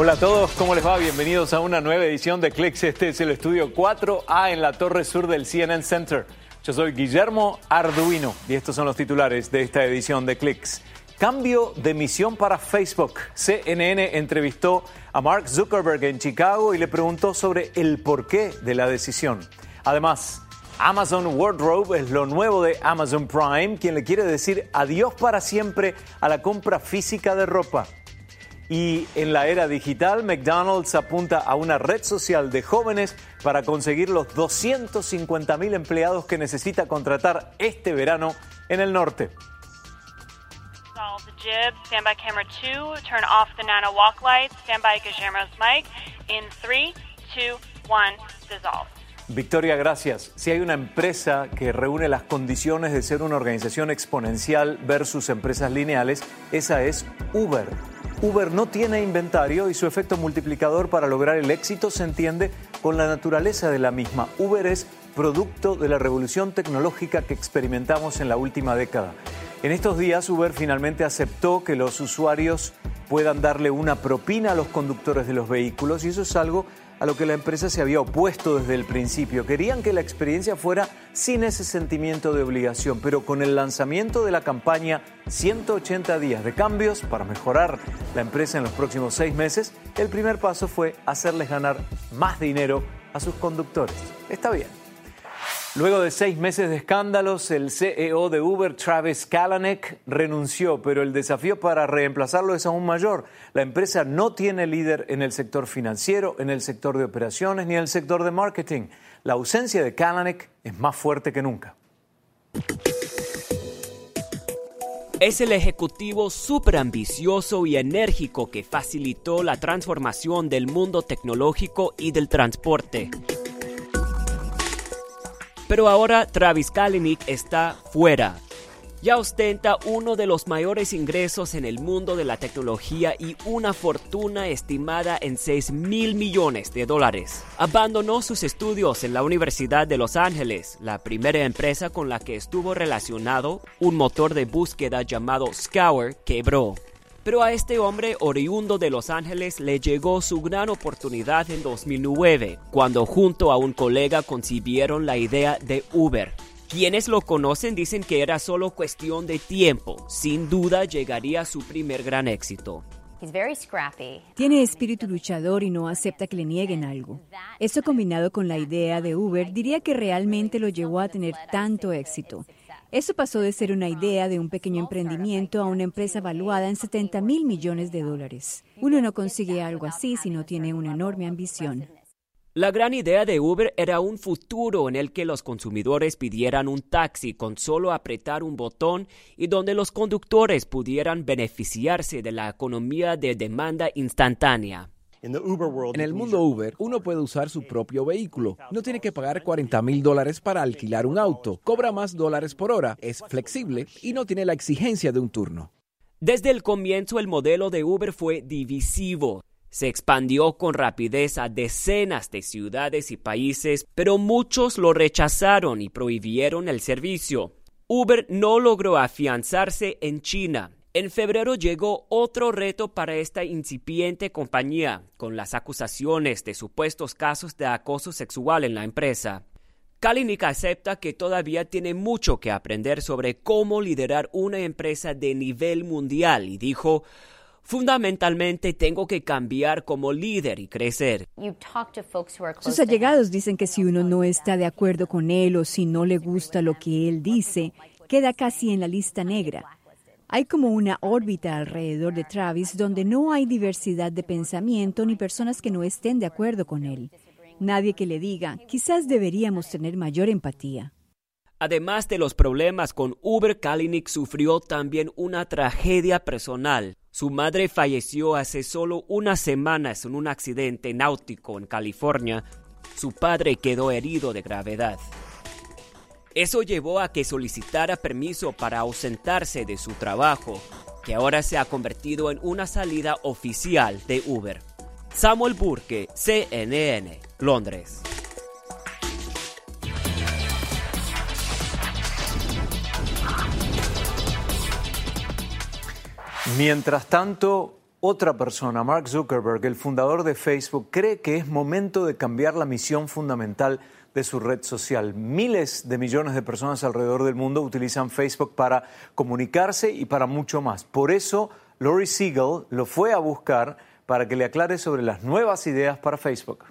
Hola a todos, ¿cómo les va? Bienvenidos a una nueva edición de Clicks. Este es el estudio 4A en la torre sur del CNN Center. Yo soy Guillermo Arduino y estos son los titulares de esta edición de Clicks. Cambio de misión para Facebook. CNN entrevistó a Mark Zuckerberg en Chicago y le preguntó sobre el porqué de la decisión. Además, Amazon Wardrobe es lo nuevo de Amazon Prime, quien le quiere decir adiós para siempre a la compra física de ropa. Y en la era digital, McDonald's apunta a una red social de jóvenes para conseguir los 250 mil empleados que necesita contratar este verano en el norte. Victoria, gracias. Si hay una empresa que reúne las condiciones de ser una organización exponencial versus empresas lineales, esa es Uber. Uber no tiene inventario y su efecto multiplicador para lograr el éxito se entiende con la naturaleza de la misma. Uber es producto de la revolución tecnológica que experimentamos en la última década. En estos días Uber finalmente aceptó que los usuarios puedan darle una propina a los conductores de los vehículos y eso es algo a lo que la empresa se había opuesto desde el principio. Querían que la experiencia fuera sin ese sentimiento de obligación, pero con el lanzamiento de la campaña 180 días de cambios para mejorar la empresa en los próximos seis meses, el primer paso fue hacerles ganar más dinero a sus conductores. Está bien. Luego de seis meses de escándalos, el CEO de Uber, Travis Kalanick, renunció, pero el desafío para reemplazarlo es aún mayor. La empresa no tiene líder en el sector financiero, en el sector de operaciones ni en el sector de marketing. La ausencia de Kalanick es más fuerte que nunca. Es el ejecutivo súper ambicioso y enérgico que facilitó la transformación del mundo tecnológico y del transporte. Pero ahora Travis Kalanick está fuera. Ya ostenta uno de los mayores ingresos en el mundo de la tecnología y una fortuna estimada en 6 mil millones de dólares. Abandonó sus estudios en la Universidad de Los Ángeles, la primera empresa con la que estuvo relacionado, un motor de búsqueda llamado Scour, quebró. Pero a este hombre oriundo de Los Ángeles le llegó su gran oportunidad en 2009, cuando junto a un colega concibieron la idea de Uber. Quienes lo conocen dicen que era solo cuestión de tiempo. Sin duda llegaría a su primer gran éxito. Tiene espíritu luchador y no acepta que le nieguen algo. Esto combinado con la idea de Uber diría que realmente lo llevó a tener tanto éxito. Eso pasó de ser una idea de un pequeño emprendimiento a una empresa valuada en 70 mil millones de dólares. Uno no consigue algo así si no tiene una enorme ambición. La gran idea de Uber era un futuro en el que los consumidores pidieran un taxi con solo apretar un botón y donde los conductores pudieran beneficiarse de la economía de demanda instantánea. En el mundo Uber, uno puede usar su propio vehículo. No tiene que pagar 40 mil dólares para alquilar un auto. Cobra más dólares por hora, es flexible y no tiene la exigencia de un turno. Desde el comienzo el modelo de Uber fue divisivo. Se expandió con rapidez a decenas de ciudades y países, pero muchos lo rechazaron y prohibieron el servicio. Uber no logró afianzarse en China, en febrero llegó otro reto para esta incipiente compañía, con las acusaciones de supuestos casos de acoso sexual en la empresa. Kalinick acepta que todavía tiene mucho que aprender sobre cómo liderar una empresa de nivel mundial y dijo, Fundamentalmente tengo que cambiar como líder y crecer. Sus allegados dicen que si uno no está de acuerdo con él o si no le gusta lo que él dice, queda casi en la lista negra. Hay como una órbita alrededor de Travis donde no hay diversidad de pensamiento ni personas que no estén de acuerdo con él. Nadie que le diga, quizás deberíamos tener mayor empatía. Además de los problemas con Uber, Kalinick sufrió también una tragedia personal. Su madre falleció hace solo unas semanas en un accidente náutico en California. Su padre quedó herido de gravedad. Eso llevó a que solicitara permiso para ausentarse de su trabajo, que ahora se ha convertido en una salida oficial de Uber. Samuel Burke, CNN, Londres. Mientras tanto, Otra persona, Mark Zuckerberg, el fundador de Facebook, cree que es momento de cambiar la misión fundamental su red social. Miles de millones de personas alrededor del mundo utilizan Facebook para comunicarse y para mucho más. Por eso, Lori Siegel lo fue a buscar para que le aclare sobre las nuevas ideas para Facebook.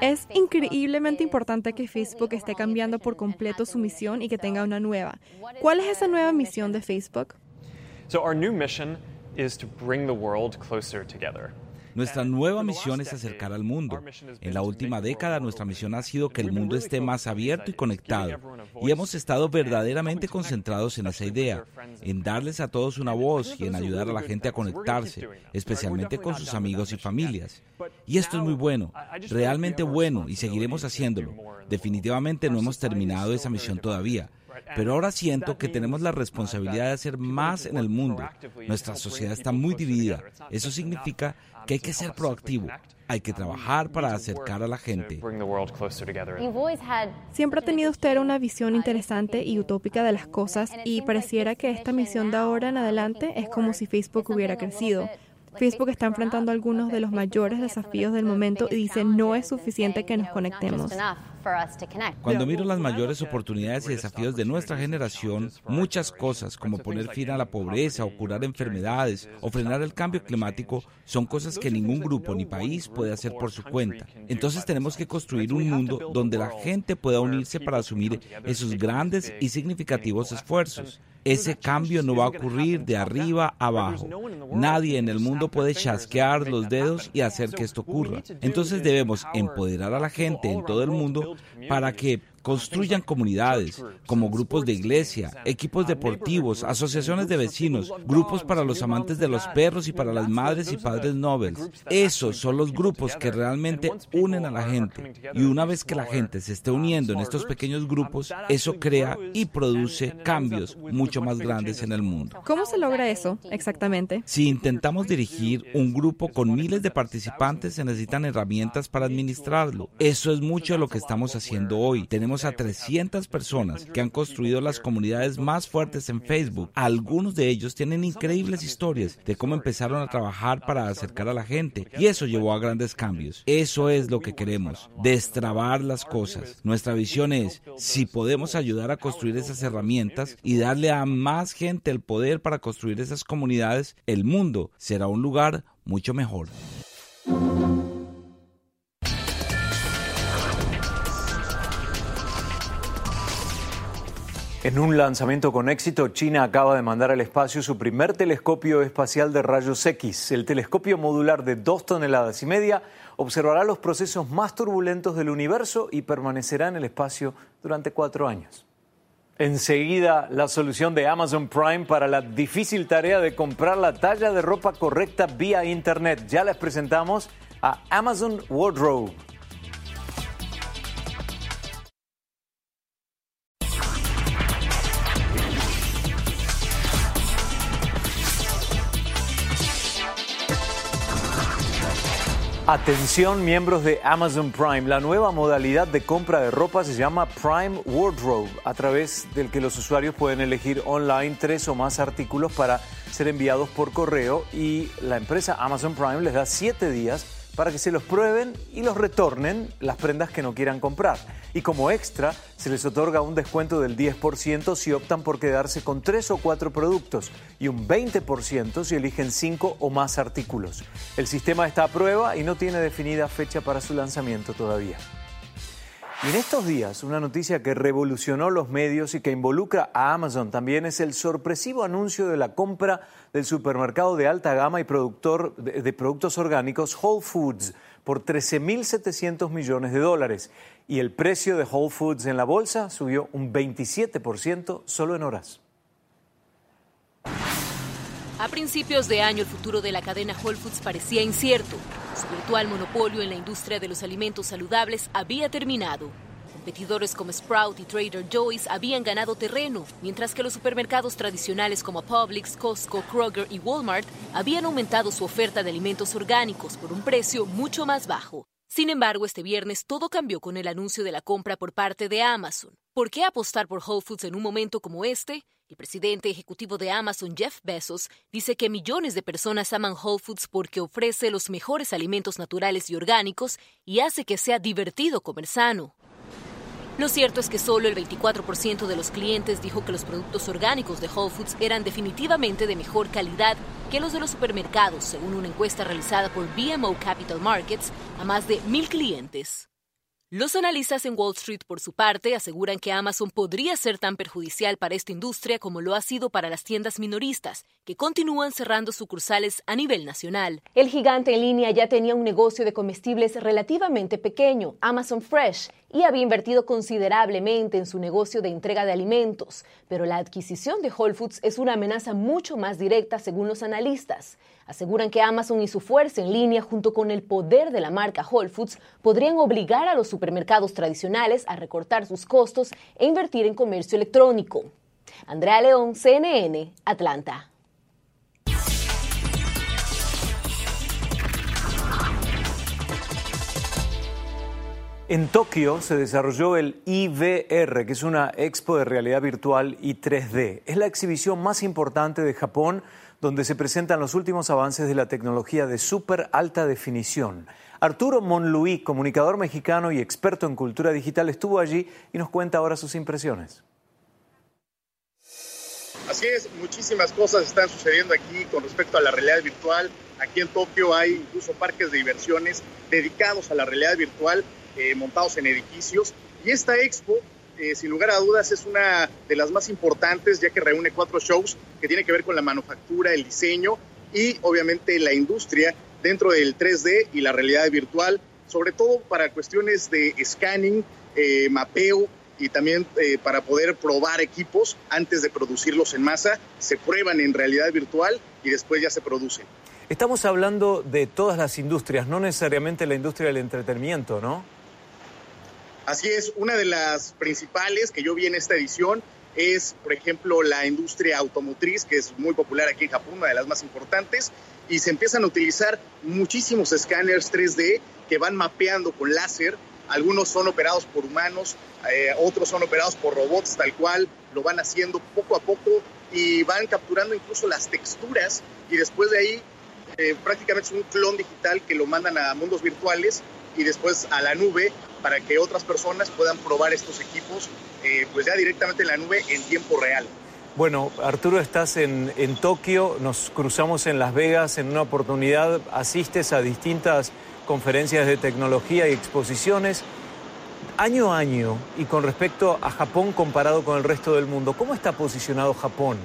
Es increíblemente importante que Facebook esté cambiando por completo su misión y que tenga una nueva. ¿Cuál es esa nueva misión de Facebook? So our new mission is to bring the world closer together. Nuestra nueva misión es acercar al mundo. En la última década nuestra misión ha sido que el mundo esté más abierto y conectado. Y hemos estado verdaderamente concentrados en esa idea, en darles a todos una voz y en ayudar a la gente a conectarse, especialmente con sus amigos y familias. Y esto es muy bueno, realmente bueno, y seguiremos haciéndolo. Definitivamente no hemos terminado esa misión todavía. Pero ahora siento que tenemos la responsabilidad de hacer más en el mundo. Nuestra sociedad está muy dividida. Eso significa que hay que ser proactivo. Hay que trabajar para acercar a la gente. Siempre ha tenido usted una visión interesante y utópica de las cosas y pareciera que esta misión de ahora en adelante es como si Facebook hubiera crecido. Facebook está enfrentando algunos de los mayores desafíos del momento y dice no es suficiente que nos conectemos. Cuando miro las mayores oportunidades y desafíos de nuestra generación, muchas cosas como poner fin a la pobreza o curar enfermedades o frenar el cambio climático son cosas que ningún grupo ni país puede hacer por su cuenta. Entonces tenemos que construir un mundo donde la gente pueda unirse para asumir esos grandes y significativos esfuerzos. Ese cambio no va a ocurrir de arriba a abajo. Nadie en el mundo puede chasquear los dedos y hacer que esto ocurra. Entonces debemos empoderar a la gente en todo el mundo para que construyan comunidades como grupos de iglesia, equipos deportivos, asociaciones de vecinos, grupos para los amantes de los perros y para las madres y padres nobles. Esos son los grupos que realmente unen a la gente. Y una vez que la gente se esté uniendo en estos pequeños grupos, eso crea y produce cambios mucho más grandes en el mundo. ¿Cómo se logra eso exactamente? Si intentamos dirigir un grupo con miles de participantes, se necesitan herramientas para administrarlo. Eso es mucho de lo que estamos haciendo hoy. Tenemos a 300 personas que han construido las comunidades más fuertes en Facebook. Algunos de ellos tienen increíbles historias de cómo empezaron a trabajar para acercar a la gente y eso llevó a grandes cambios. Eso es lo que queremos, destrabar las cosas. Nuestra visión es, si podemos ayudar a construir esas herramientas y darle a más gente el poder para construir esas comunidades, el mundo será un lugar mucho mejor. En un lanzamiento con éxito, China acaba de mandar al espacio su primer telescopio espacial de rayos X. El telescopio modular de dos toneladas y media observará los procesos más turbulentos del universo y permanecerá en el espacio durante cuatro años. Enseguida, la solución de Amazon Prime para la difícil tarea de comprar la talla de ropa correcta vía Internet. Ya les presentamos a Amazon Wardrobe. Atención miembros de Amazon Prime, la nueva modalidad de compra de ropa se llama Prime Wardrobe, a través del que los usuarios pueden elegir online tres o más artículos para ser enviados por correo y la empresa Amazon Prime les da siete días para que se los prueben y los retornen las prendas que no quieran comprar. Y como extra, se les otorga un descuento del 10% si optan por quedarse con tres o cuatro productos y un 20% si eligen cinco o más artículos. El sistema está a prueba y no tiene definida fecha para su lanzamiento todavía. Y en estos días, una noticia que revolucionó los medios y que involucra a Amazon también es el sorpresivo anuncio de la compra del supermercado de alta gama y productor de, productos orgánicos Whole Foods por 13.700 millones de dólares. Y el precio de Whole Foods en la bolsa subió un 27% solo en horas. A principios de año, el futuro de la cadena Whole Foods parecía incierto. Su virtual monopolio en la industria de los alimentos saludables había terminado. Competidores como Sprout y Trader Joe's habían ganado terreno, mientras que los supermercados tradicionales como Publix, Costco, Kroger y Walmart habían aumentado su oferta de alimentos orgánicos por un precio mucho más bajo. Sin embargo, este viernes todo cambió con el anuncio de la compra por parte de Amazon. ¿Por qué apostar por Whole Foods en un momento como este? El presidente ejecutivo de Amazon, Jeff Bezos, dice que millones de personas aman Whole Foods porque ofrece los mejores alimentos naturales y orgánicos y hace que sea divertido comer sano. Lo cierto es que solo el 24% de los clientes dijo que los productos orgánicos de Whole Foods eran definitivamente de mejor calidad que los de los supermercados, según una encuesta realizada por BMO Capital Markets a más de mil clientes. Los analistas en Wall Street, por su parte, aseguran que Amazon podría ser tan perjudicial para esta industria como lo ha sido para las tiendas minoristas, que continúan cerrando sucursales a nivel nacional. El gigante en línea ya tenía un negocio de comestibles relativamente pequeño, Amazon Fresh, y había invertido considerablemente en su negocio de entrega de alimentos, pero la adquisición de Whole Foods es una amenaza mucho más directa según los analistas. Aseguran que Amazon y su fuerza en línea, junto con el poder de la marca Whole Foods, podrían obligar a los supermercados tradicionales a recortar sus costos e invertir en comercio electrónico. Andrea León, CNN, Atlanta. En Tokio se desarrolló el IVR, que es una expo de realidad virtual y 3D. Es la exhibición más importante de Japón donde se presentan los últimos avances de la tecnología de súper alta definición. Arturo Monluí, comunicador mexicano y experto en cultura digital, estuvo allí y nos cuenta ahora sus impresiones. Así es, muchísimas cosas están sucediendo aquí con respecto a la realidad virtual. Aquí en Tokio hay incluso parques de diversiones dedicados a la realidad virtual, eh, montados en edificios. Y esta expo eh, sin lugar a dudas es una de las más importantes ya que reúne cuatro shows que tienen que ver con la manufactura, el diseño y obviamente la industria dentro del 3D y la realidad virtual, sobre todo para cuestiones de scanning, eh, mapeo y también para poder probar equipos antes de producirlos en masa, se prueban en realidad virtual y después ya se producen. Estamos hablando de todas las industrias, no necesariamente la industria del entretenimiento, ¿no? Así es, una de las principales que yo vi en esta edición es, por ejemplo, la industria automotriz, que es muy popular aquí en Japón, una de las más importantes, y se empiezan a utilizar muchísimos escáneres 3D que van mapeando con láser. Algunos son operados por humanos, eh, otros son operados por robots, tal cual, lo van haciendo poco a poco y van capturando incluso las texturas y después de ahí eh, prácticamente es un clon digital que lo mandan a mundos virtuales y después a la nube para que otras personas puedan probar estos equipos eh, pues ya directamente en la nube en tiempo real. Bueno, Arturo, estás en, en Tokio, nos cruzamos en Las Vegas en una oportunidad, asistes a distintas conferencias de tecnología y exposiciones. Año a año, y con respecto a Japón comparado con el resto del mundo, ¿cómo está posicionado Japón?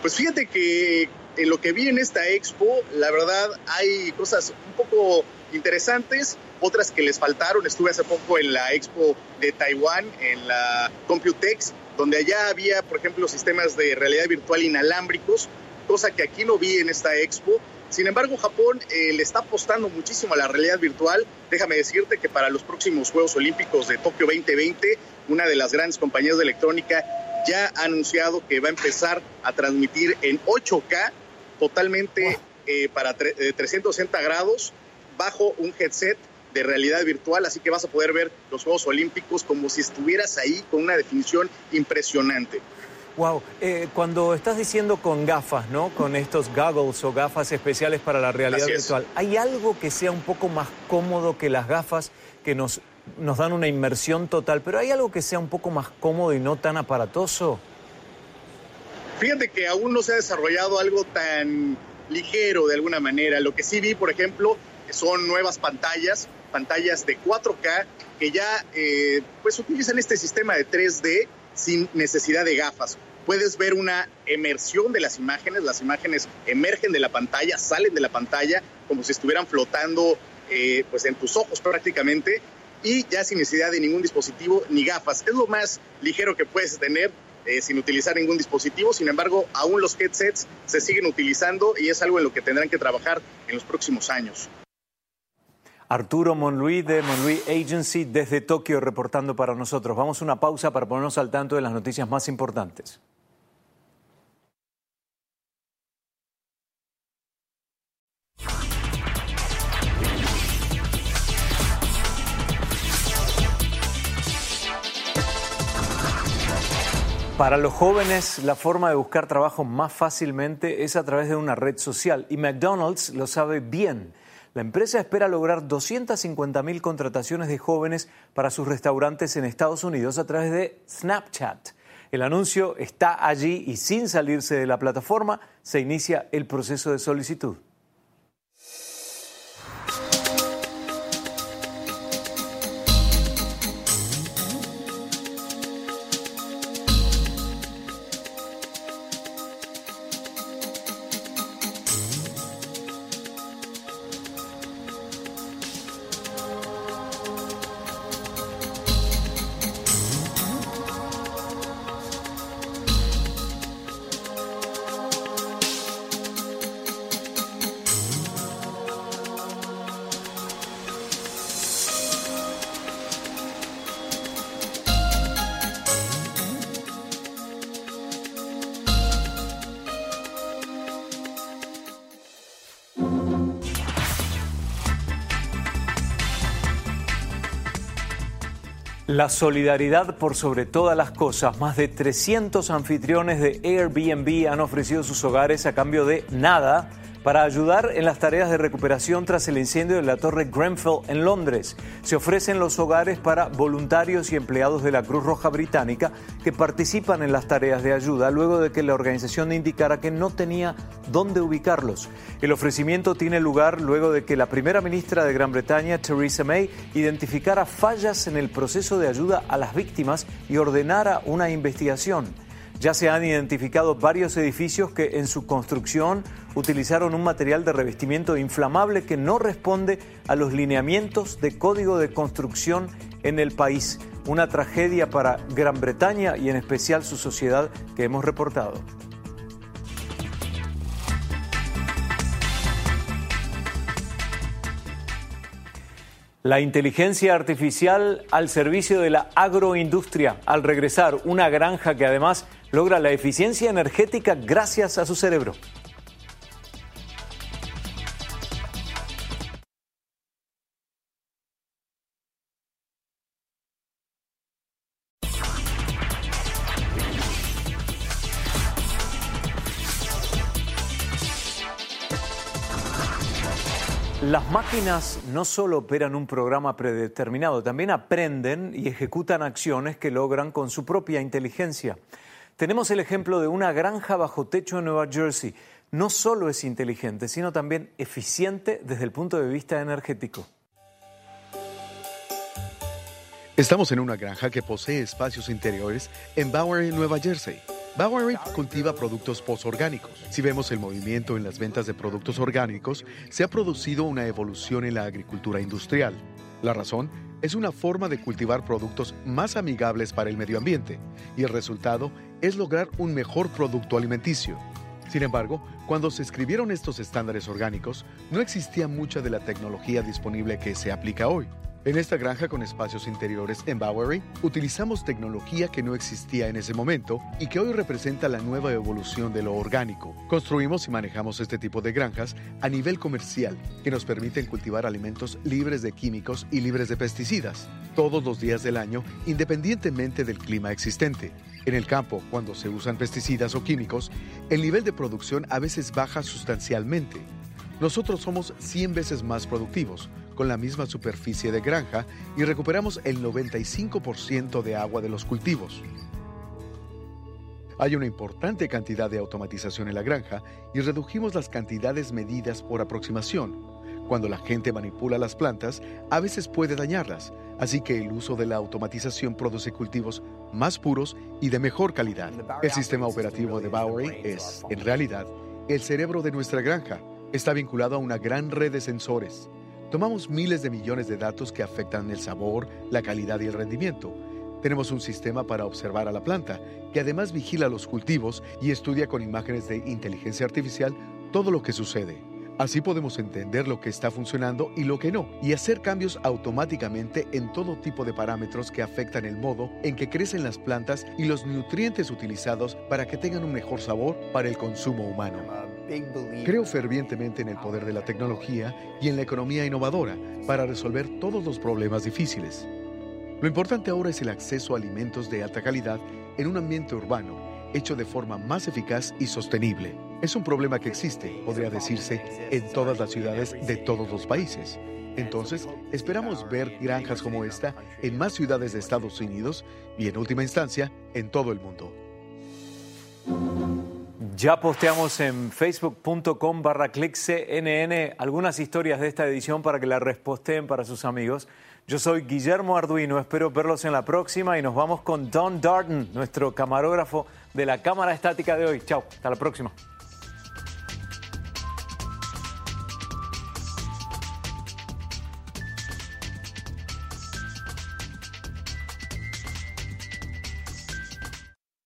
Pues fíjate que en lo que vi en esta expo, la verdad hay cosas un poco interesantes, otras que les faltaron. Estuve hace poco en la expo de Taiwán, en la Computex, donde allá había, por ejemplo, sistemas de realidad virtual inalámbricos, cosa que aquí no vi en esta expo. Sin embargo, Japón eh, le está apostando muchísimo a la realidad virtual. Déjame decirte que para los próximos Juegos Olímpicos de Tokio 2020, una de las grandes compañías de electrónica ya ha anunciado que va a empezar a transmitir en 8K totalmente eh, para 360 eh, grados bajo un headset de realidad virtual, así que vas a poder ver los Juegos Olímpicos como si estuvieras ahí con una definición impresionante. Wow, eh, cuando estás diciendo con gafas, ¿no? Con estos goggles o gafas especiales para la realidad virtual, ¿hay algo que sea un poco más cómodo que las gafas que nos, nos dan una inmersión total, pero hay algo que sea un poco más cómodo y no tan aparatoso? Fíjate que aún no se ha desarrollado algo tan ligero de alguna manera. Lo que sí vi, por ejemplo, son nuevas pantallas, pantallas de 4K que ya eh, pues utilizan este sistema de 3D sin necesidad de gafas. Puedes ver una emersión de las imágenes, las imágenes emergen de la pantalla, salen de la pantalla como si estuvieran flotando eh, pues en tus ojos prácticamente y ya sin necesidad de ningún dispositivo ni gafas. Es lo más ligero que puedes tener eh, sin utilizar ningún dispositivo. Sin embargo, aún los headsets se siguen utilizando y es algo en lo que tendrán que trabajar en los próximos años. Arturo Monluí de Monluí Agency desde Tokio reportando para nosotros. Vamos a una pausa para ponernos al tanto de las noticias más importantes. Para los jóvenes, la forma de buscar trabajo más fácilmente es a través de una red social y McDonald's lo sabe bien. La empresa espera lograr 250 mil contrataciones de jóvenes para sus restaurantes en Estados Unidos a través de Snapchat. El anuncio está allí y sin salirse de la plataforma se inicia el proceso de solicitud. La solidaridad por sobre todas las cosas. Más de 300 anfitriones de Airbnb han ofrecido sus hogares a cambio de nada para ayudar en las tareas de recuperación tras el incendio de la Torre Grenfell en Londres. Se ofrecen los hogares para voluntarios y empleados de la Cruz Roja Británica que participan en las tareas de ayuda luego de que la organización indicara que no tenía dónde ubicarlos. El ofrecimiento tiene lugar luego de que la primera ministra de Gran Bretaña, Theresa May, identificara fallas en el proceso de ayuda a las víctimas y ordenara una investigación. Ya se han identificado varios edificios que en su construcción utilizaron un material de revestimiento inflamable que no responde a los lineamientos de código de construcción en el país. Una tragedia para Gran Bretaña y en especial su sociedad que hemos reportado. La inteligencia artificial al servicio de la agroindustria, al regresar una granja que además logra la eficiencia energética gracias a su cerebro. Las máquinas no solo operan un programa predeterminado, también aprenden y ejecutan acciones que logran con su propia inteligencia. Tenemos el ejemplo de una granja bajo techo en Nueva Jersey. No solo es inteligente, sino también eficiente desde el punto de vista energético. Estamos en una granja que posee espacios interiores en Bowery, Nueva Jersey. Bowery cultiva productos posorgánicos. Si vemos el movimiento en las ventas de productos orgánicos, se ha producido una evolución en la agricultura industrial. La razón es una forma de cultivar productos más amigables para el medio ambiente y el resultado es lograr un mejor producto alimenticio. Sin embargo, cuando se escribieron estos estándares orgánicos, no existía mucha de la tecnología disponible que se aplica hoy. En esta granja con espacios interiores en Bowery, utilizamos tecnología que no existía en ese momento y que hoy representa la nueva evolución de lo orgánico. Construimos y manejamos este tipo de granjas a nivel comercial que nos permiten cultivar alimentos libres de químicos y libres de pesticidas, todos los días del año, independientemente del clima existente. En el campo, cuando se usan pesticidas o químicos, el nivel de producción a veces baja sustancialmente. Nosotros somos 100 veces más productivos con la misma superficie de granja y recuperamos el 95% de agua de los cultivos. Hay una importante cantidad de automatización en la granja y redujimos las cantidades medidas por aproximación. Cuando la gente manipula las plantas, a veces puede dañarlas, así que el uso de la automatización produce cultivos más puros y de mejor calidad. El sistema operativo de Bowery es, en realidad, el cerebro de nuestra granja. Está vinculado a una gran red de sensores. Tomamos miles de millones de datos que afectan el sabor, la calidad y el rendimiento. Tenemos un sistema para observar a la planta, que además vigila los cultivos y estudia con imágenes de inteligencia artificial todo lo que sucede. Así podemos entender lo que está funcionando y lo que no, y hacer cambios automáticamente en todo tipo de parámetros que afectan el modo en que crecen las plantas y los nutrientes utilizados para que tengan un mejor sabor para el consumo humano. Creo fervientemente en el poder de la tecnología y en la economía innovadora para resolver todos los problemas difíciles. Lo importante ahora es el acceso a alimentos de alta calidad en un ambiente urbano, hecho de forma más eficaz y sostenible. Es un problema que existe, podría decirse, en todas las ciudades de todos los países. Entonces, esperamos ver granjas como esta en más ciudades de Estados Unidos y, en última instancia, en todo el mundo. Ya posteamos en facebook.com barra algunas historias de esta edición para que la resposteen para sus amigos. Yo soy Guillermo Arduino, espero verlos en la próxima y nos vamos con Don Darden, nuestro camarógrafo de la cámara estática de hoy. Chao, hasta la próxima.